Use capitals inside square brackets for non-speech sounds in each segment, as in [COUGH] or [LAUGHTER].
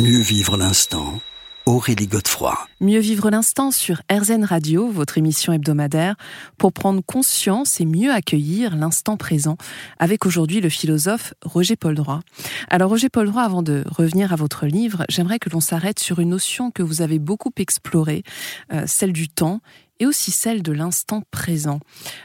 Mieux vivre l'instant. Aurélie Godefroy. Mieux vivre l'instant sur RZN Radio, votre émission hebdomadaire, pour prendre conscience et mieux accueillir l'instant présent, avec aujourd'hui le philosophe Roger Paul Droit. Alors Roger Paul Droit, avant de revenir à votre livre, j'aimerais que l'on s'arrête sur une notion que vous avez beaucoup explorée, euh, celle du temps et aussi celle de l'instant présent.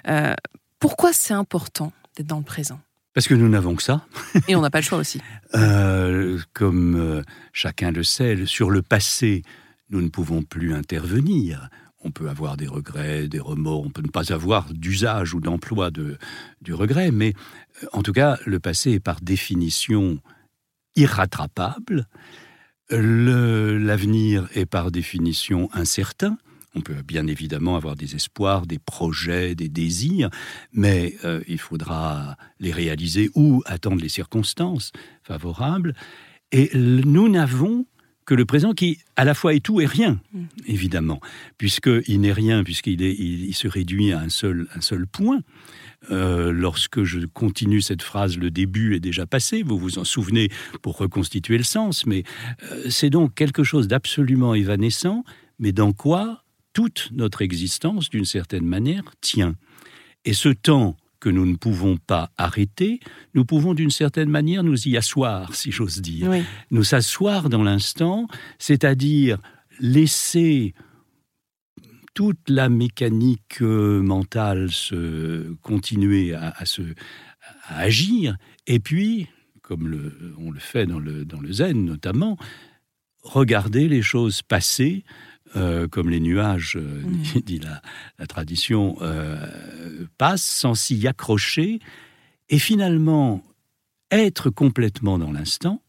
Euh, pourquoi c'est important d'être dans le présent? Parce que nous n'avons que ça. Et on n'a pas le choix aussi. Euh, comme euh, chacun le sait, sur le passé, nous ne pouvons plus intervenir. On peut avoir des regrets, des remords, on peut ne pas avoir d'usage ou d'emploi de, du regret, mais euh, en tout cas, le passé est par définition irrattrapable. L'avenir est par définition incertain. On peut bien évidemment avoir des espoirs, des projets, des désirs, mais euh, il faudra les réaliser ou attendre les circonstances favorables. Et nous n'avons que le présent qui, à la fois, est tout et rien, mm. évidemment, puisqu'il n'est rien, puisqu'il il, se réduit à un seul, un seul point. Euh, lorsque je continue cette phrase, le début est déjà passé, vous vous en souvenez pour reconstituer le sens, mais euh, c'est donc quelque chose d'absolument évanescent, mais dans quoi toute notre existence, d'une certaine manière, tient. Et ce temps que nous ne pouvons pas arrêter, nous pouvons d'une certaine manière nous y asseoir, si j'ose dire. Nous s'asseoir dans l'instant, c'est-à-dire laisser toute la mécanique euh, mentale se continuer à, se agir, et puis, comme le, on le fait dans le, dans le zen notamment, regarder les choses passer euh, comme les nuages, euh, mmh. [LAUGHS] dit la, tradition, euh, passent sans s'y accrocher. Et finalement, être complètement dans l'instant,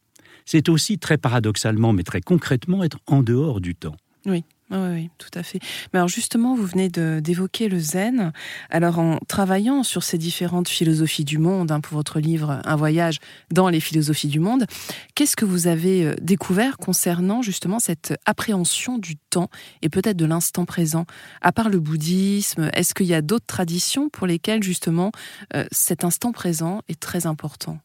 c'est aussi très paradoxalement, mais très concrètement, être en dehors du temps. Oui. Oui, tout à fait. Mais alors justement, vous venez d'évoquer le zen. Alors en travaillant sur ces différentes philosophies du monde, hein, pour votre livre Un voyage dans les philosophies du monde, qu'est-ce que vous avez euh, découvert concernant justement cette appréhension du temps et peut-être de l'instant présent? À part le bouddhisme, est-ce qu'il y a d'autres traditions pour lesquelles justement euh, cet instant présent est très important?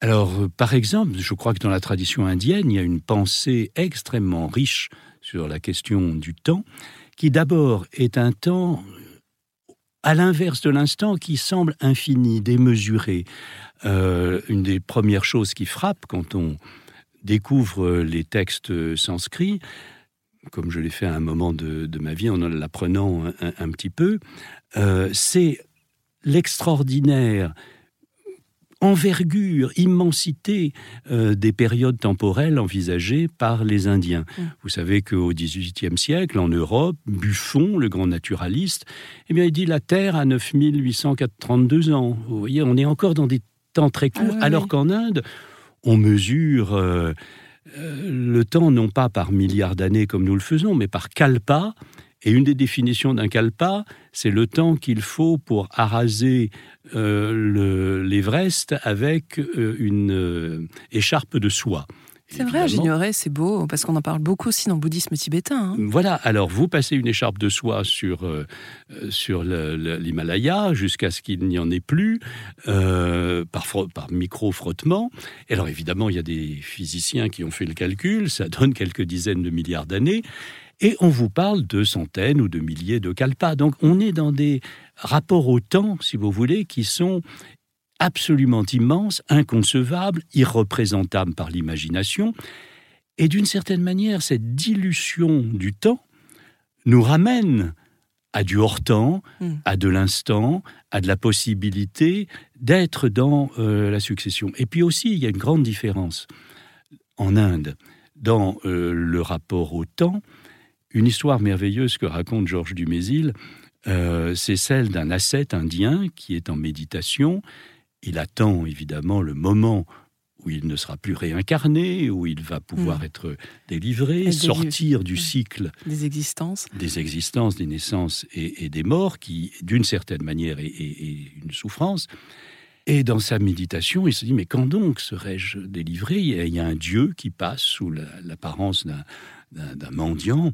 Alors, euh, par exemple, je crois que dans la tradition indienne, il y a une pensée extrêmement riche sur la question du temps, qui d'abord est un temps à l'inverse de l'instant qui semble infini, démesuré. Euh, une des premières choses qui frappe quand on découvre les textes sanscrits, comme je l'ai fait à un moment de, ma vie en l'apprenant un, petit peu, euh, c'est l'extraordinaire envergure, immensité euh, des périodes temporelles envisagées par les Indiens. Mm. Vous savez qu'au XVIIIe siècle, en Europe, Buffon, le grand naturaliste, eh bien, il dit la Terre a 9832 ans. Vous voyez, on est encore dans des temps très courts, ah alors qu'en Inde, on mesure euh, euh, le temps non pas par milliards d'années comme nous le faisons, mais par kalpa, et une des définitions d'un kalpa, c'est le temps qu'il faut pour araser euh, l'Everest avec euh, une euh, écharpe de soie. C'est vrai, j'ignorais, c'est beau, parce qu'on en parle beaucoup aussi dans le bouddhisme tibétain. Hein. Voilà, alors vous passez une écharpe de soie sur, sur l'Himalaya jusqu'à ce qu'il n'y en ait plus, par, par micro-frottement. Et alors évidemment, il y a des physiciens qui ont fait le calcul, ça donne quelques dizaines de milliards d'années. Et on vous parle de centaines ou de milliers de kalpas. Donc on est dans des rapports au temps, si vous voulez, qui sont absolument immenses, inconcevables, irreprésentables par l'imagination. Et d'une certaine manière, cette dilution du temps nous ramène à du hors-temps, hmm. à de l'instant, à de la possibilité d'être dans euh, la succession. Et puis aussi, il y a une grande différence en Inde dans euh, le rapport au temps une histoire merveilleuse que raconte Georges Dumézil, euh, c'est celle d'un ascète indien qui est en méditation. Il attend évidemment le moment où il ne sera plus réincarné, où il va pouvoir hmm. être délivré, sortir du cycle des existences, des existences, des naissances et, des morts, qui d'une certaine manière est, une souffrance. Et dans sa méditation, il se dit, mais quand donc serai-je délivré? Il y, a, un Dieu qui passe sous l'apparence d'un d'un mendiant,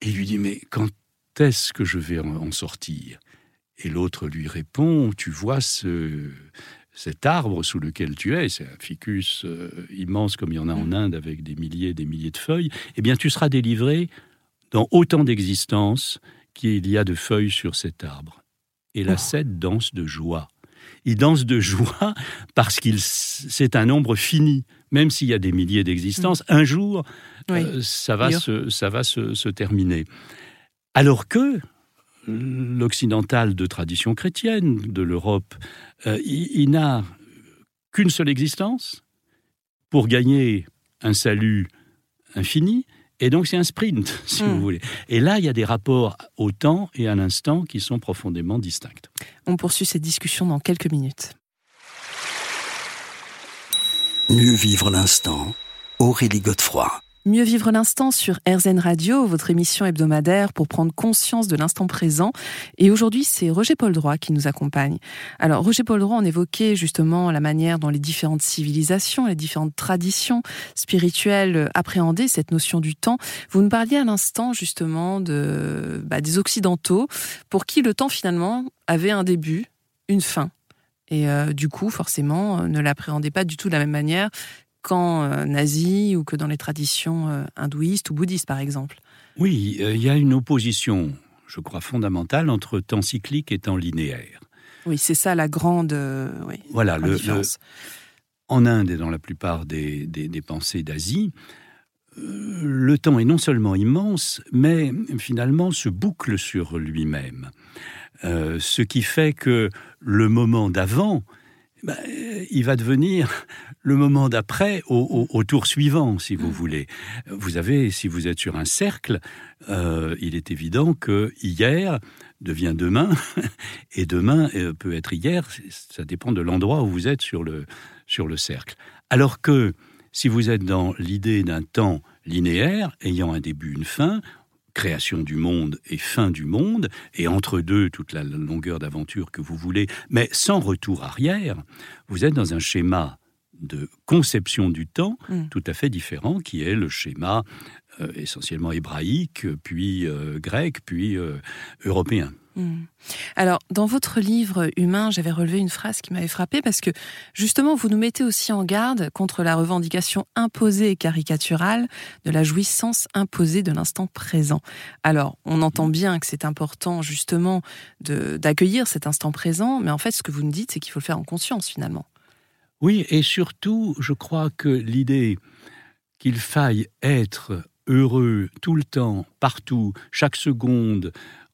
et il lui dit, mais quand est-ce que je vais en sortir? Et l'autre lui répond, tu vois ce, cet arbre sous lequel tu es, c'est un ficus euh, immense comme il y en a en Inde avec des milliers et des milliers de feuilles, eh bien tu seras délivré dans autant d'existences qu'il y a de feuilles sur cet arbre. Et la oh. danse de joie. Il danse de joie [LAUGHS] parce qu'il c'est un nombre fini, même s'il y a des milliers d'existences. Mm. Un jour, euh, ça va, se, ça va se terminer. Alors que l'occidental de tradition chrétienne de l'Europe, euh, il, n'a qu'une seule existence pour gagner un salut infini. Et donc c'est un sprint, [LAUGHS] si vous hmm. voulez. Et là, il y a des rapports au temps et à l'instant qui sont profondément distincts. On poursuit cette discussion dans quelques minutes. Mieux vivre l'instant, Aurélie Godefroy. Mieux vivre l'instant sur RZN Radio, votre émission hebdomadaire pour prendre conscience de l'instant présent. Et aujourd'hui, c'est Roger Paul Droit qui nous accompagne. Alors, Roger Paul Droit, on évoquait justement la manière dont les différentes civilisations, les différentes traditions spirituelles appréhendaient cette notion du temps. Vous nous parliez à l'instant justement de, bah, des Occidentaux pour qui le temps finalement avait un début, une fin. Et euh, du coup, forcément, euh, ne l'appréhendait pas du tout de la même manière qu'en euh, nazi ou que dans les traditions euh, hindouistes ou bouddhistes, par exemple. Oui, euh, il y a une opposition, je crois, fondamentale entre temps cyclique et temps linéaire. Oui, c'est ça la grande, voilà, le, différence. en Inde et dans la plupart des, des, pensées d'Asie, le temps est non seulement immense, mais finalement se boucle sur lui-même. ce qui fait que le moment d'avant bah, il va devenir le moment d'après au, tour suivant, si vous mm. voulez. Vous avez, si vous êtes sur un cercle, euh, il est évident que hier devient demain, [LAUGHS] et demain euh, peut être hier, ça dépend de l'endroit où vous êtes sur le, sur le cercle. Alors que si vous êtes dans l'idée d'un temps linéaire, ayant un début, une fin, création du monde et fin du monde, et entre deux, toute la longueur d'aventure que vous voulez, mais sans retour arrière, vous êtes dans un schéma de conception du temps mm. tout à fait différent, qui est le schéma euh, essentiellement hébraïque, puis euh, grec, puis euh, européen. Hmm. Alors, dans votre livre Humain, j'avais relevé une phrase qui m'avait frappé parce que justement, vous nous mettez aussi en garde contre la revendication imposée et caricaturale de la jouissance imposée de l'instant présent. Alors, on entend bien que c'est important justement d'accueillir cet instant présent, mais en fait, ce que vous nous dites, c'est qu'il faut le faire en conscience finalement. Oui, et surtout, je crois que l'idée qu'il faille être heureux tout le temps, partout, chaque seconde,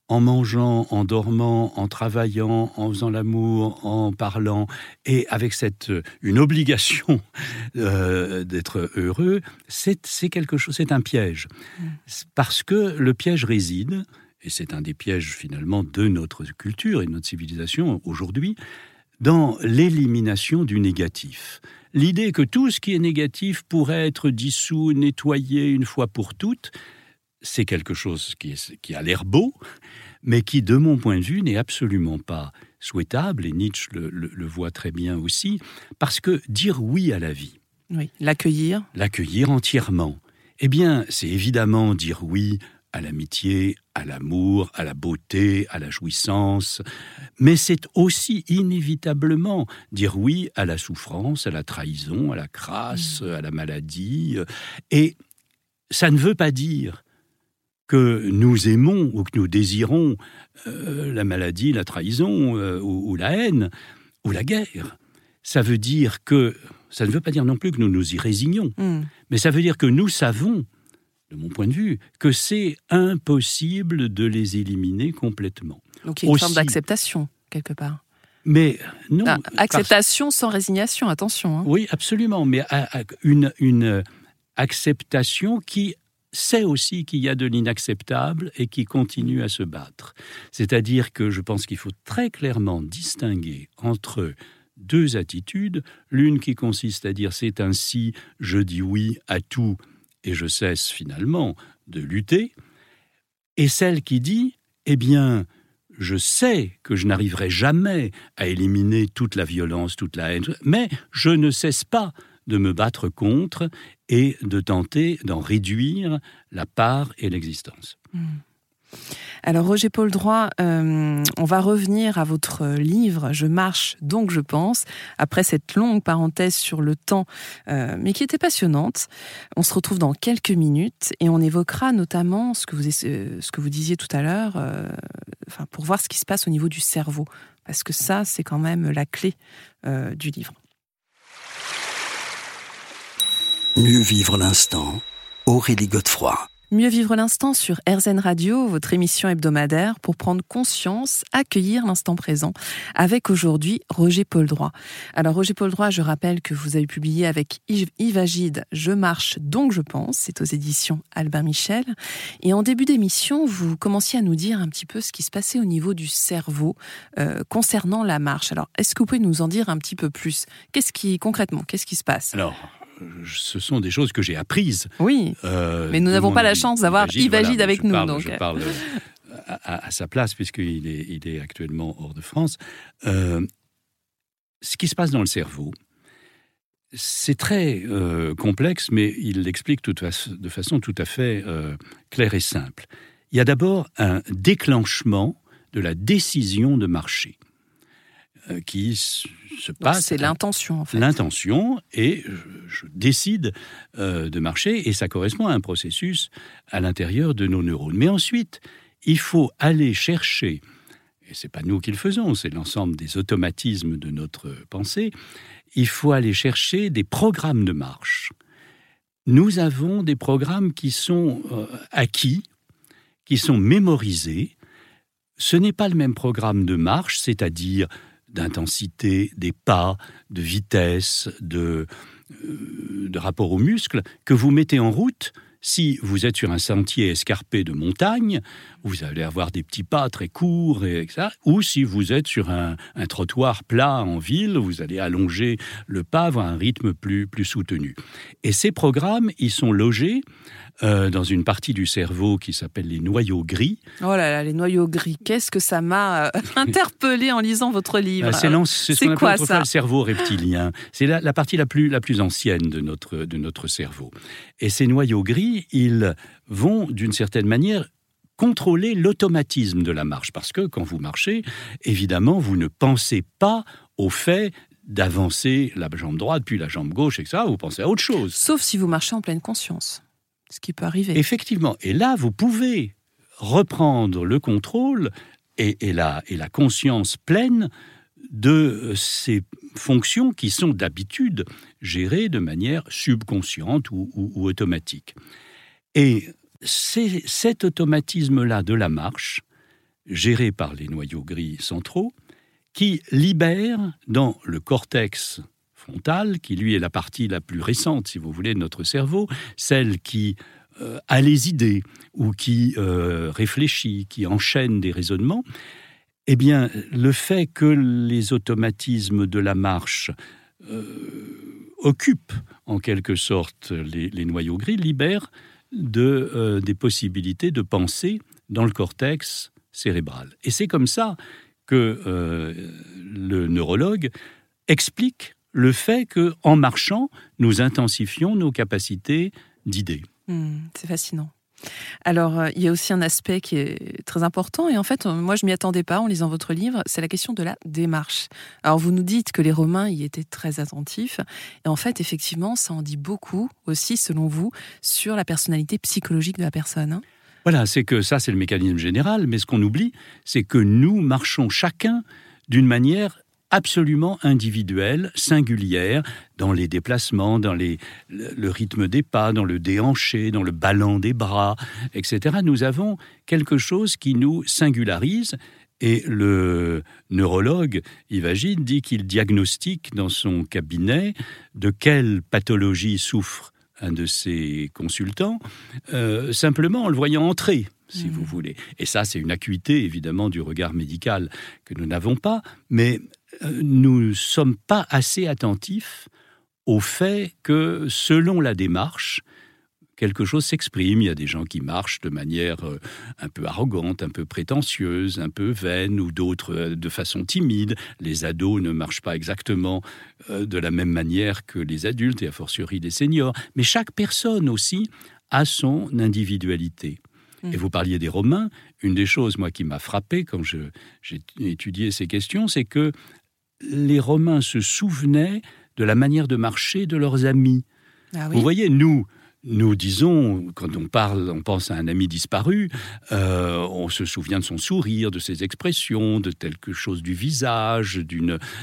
en mangeant, en dormant, en travaillant, en faisant l'amour, en parlant, et avec cette une obligation euh, d'être heureux, c'est quelque chose, c'est un piège, mm. parce que le piège réside, et c'est un des pièges finalement de notre culture et de notre civilisation aujourd'hui, dans l'élimination du négatif. L'idée que tout ce qui est négatif pourrait être dissous, nettoyé une fois pour toutes, c'est quelque chose qui, qui a l'air beau, mais qui, de mon point de vue, n'est absolument pas souhaitable, et Nietzsche le, voit très bien aussi, parce que dire oui à la vie. Oui, l'accueillir. L'accueillir entièrement. Eh bien, c'est évidemment dire oui à l'amitié, à l'amour, à la beauté, à la jouissance, mais c'est aussi inévitablement dire oui à la souffrance, à la trahison, à la crasse, mm. à la maladie, et ça ne veut pas dire que nous aimons ou que nous désirons euh, la maladie, la trahison euh, ou, la haine ou la guerre. Ça veut dire que, ça ne veut pas dire non plus que nous nous y résignons, hmm. mais ça veut dire que nous savons, de mon point de vue, que c'est impossible de les éliminer complètement. Donc il y a une forme d'acceptation, quelque part. Mais non. Ah, acceptation sans résignation, attention. Hein. Oui, absolument, mais une, une acceptation qui sait aussi qu'il y a de l'inacceptable et qui continue à se battre. C'est-à-dire que je pense qu'il faut très clairement distinguer entre deux attitudes, l'une qui consiste à dire c'est ainsi, je dis oui à tout et je cesse finalement de lutter, et celle qui dit eh bien, je sais que je n'arriverai jamais à éliminer toute la violence, toute la haine, mais je ne cesse pas de me battre contre et de tenter d'en réduire la part et l'existence. Hmm. Alors Roger Paul Droit, euh, on va revenir à votre livre Je marche donc je pense, après cette longue parenthèse sur le temps, euh, mais qui était passionnante. On se retrouve dans quelques minutes et on évoquera notamment ce que vous, euh, disiez tout à l'heure, enfin, pour voir ce qui se passe au niveau du cerveau, parce que ça, c'est quand même la clé du livre. Mieux vivre l'instant, Aurélie Godefroy. Mieux vivre l'instant sur RZN Radio, votre émission hebdomadaire pour prendre conscience, accueillir l'instant présent, avec aujourd'hui Roger Paul Droit. Alors Roger Paul Droit, je rappelle que vous avez publié avec Yves Agide Je marche donc je pense, c'est aux éditions Albin Michel. Et en début d'émission, vous commenciez à nous dire un petit peu ce qui se passait au niveau du cerveau euh, concernant la marche. Alors est-ce que vous pouvez nous en dire un petit peu plus? Qu'est-ce qui concrètement, qu'est-ce qui se passe? Alors ce sont des choses que j'ai apprises. Oui. Euh, mais nous n'avons pas la chance d'avoir Yves Agide avec nous. donc. Je parle à, sa place, puisqu'il est, il est actuellement hors de France. Euh, ce qui se passe dans le cerveau, c'est très euh, complexe, mais il l'explique de façon tout à fait claire et simple. Il y a d'abord un déclenchement de la décision de marcher. Euh, qui se passe. C'est l'intention, en fait. L'intention, et je, décide euh, de marcher, et ça correspond à un processus à l'intérieur de nos neurones. Mais ensuite, il faut aller chercher, et c'est pas nous qui le faisons, c'est l'ensemble des automatismes de notre pensée, il faut aller chercher des programmes de marche. Nous avons des programmes qui sont euh, acquis, qui sont mémorisés. Ce n'est pas le même programme de marche, c'est-à-dire d'intensité des pas, de vitesse, de, euh, de rapport aux muscles, que vous mettez en route si vous êtes sur un sentier escarpé de montagne, vous allez avoir des petits pas très courts, et ça, ou si vous êtes sur un, trottoir plat en ville, vous allez allonger le pas, avoir un rythme plus, plus soutenu. Et ces programmes, ils sont logés euh, dans une partie du cerveau qui s'appelle les noyaux gris. Oh là là, les noyaux gris, qu'est-ce que ça m'a euh, [LAUGHS] interpellé en lisant votre livre. Euh, c'est ce qu'on appelle ça le cerveau reptilien. C'est la, la, partie la plus, la plus ancienne de notre, de notre cerveau. Et ces noyaux gris, ils vont d'une certaine manière contrôler l'automatisme de la marche. Parce que quand vous marchez, évidemment, vous ne pensez pas au fait d'avancer la jambe droite puis la jambe gauche, etc. Vous pensez à autre chose. Sauf si vous marchez en pleine conscience ce qui peut arriver. Effectivement. Et là, vous pouvez reprendre le contrôle et, la, conscience pleine de ces fonctions qui sont d'habitude gérées de manière subconsciente ou, automatique. Et c'est cet automatisme-là de la marche, géré par les noyaux gris centraux, qui libère dans le cortex qui lui est la partie la plus récente, si vous voulez, de notre cerveau, celle qui euh, a les idées ou qui euh, réfléchit, qui enchaîne des raisonnements, eh bien, le fait que les automatismes de la marche euh, occupent en quelque sorte les, noyaux gris libère de, des possibilités de penser dans le cortex cérébral. Et c'est comme ça que le neurologue explique le fait que, en marchant, nous intensifions nos capacités d'idées. Hmm, c'est fascinant. Alors, euh, il y a aussi un aspect qui est très important, et en fait, moi, je m'y attendais pas en lisant votre livre, c'est la question de la démarche. Alors, vous nous dites que les Romains y étaient très attentifs, et en fait, effectivement, ça en dit beaucoup aussi, selon vous, sur la personnalité psychologique de la personne. Hein. voilà, c'est que ça, c'est le mécanisme général, mais ce qu'on oublie, c'est que nous marchons chacun d'une manière absolument individuelle, singulière, dans les déplacements, dans les, le, rythme des pas, dans le déhanché, dans le ballon des bras, etc. Nous avons quelque chose qui nous singularise et le neurologue Yves dit qu'il diagnostique dans son cabinet de quelle pathologie souffre un de ses consultants, euh, simplement en le voyant entrer si mmh. vous voulez. Et ça, c'est une acuité, évidemment, du regard médical que nous n'avons pas, mais nous ne sommes pas assez attentifs au fait que selon la démarche, quelque chose s'exprime. Il y a des gens qui marchent de manière euh, un peu arrogante, un peu prétentieuse, un peu vaine, ou d'autres euh, de façon timide. Les ados ne marchent pas exactement de la même manière que les adultes, et a fortiori les seniors. Mais chaque personne aussi a son individualité. Et mmh. vous parliez des Romains, une des choses, moi, qui m'a frappé quand j'ai étudié ces questions, c'est que les Romains se souvenaient de la manière de marcher de leurs amis. Ah Vous voyez, nous, nous disons, quand on parle, on pense à un ami disparu, euh, on se souvient de son sourire, de ses expressions, de quelque chose du visage,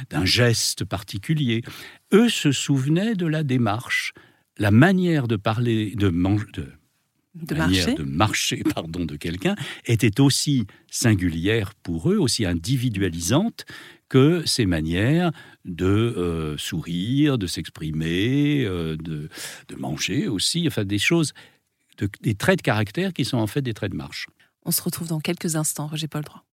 d'un geste particulier. Eux se souvenaient de la démarche, la manière de parler, de manger, de marcher. de marcher pardon, de quelqu'un était aussi singulière pour eux, aussi individualisante que ces manières de euh, sourire, de s'exprimer, euh, de, de, manger aussi, enfin des choses, des traits de caractère qui sont en fait des traits de marche. On se retrouve dans quelques instants, Roger Paul Droit.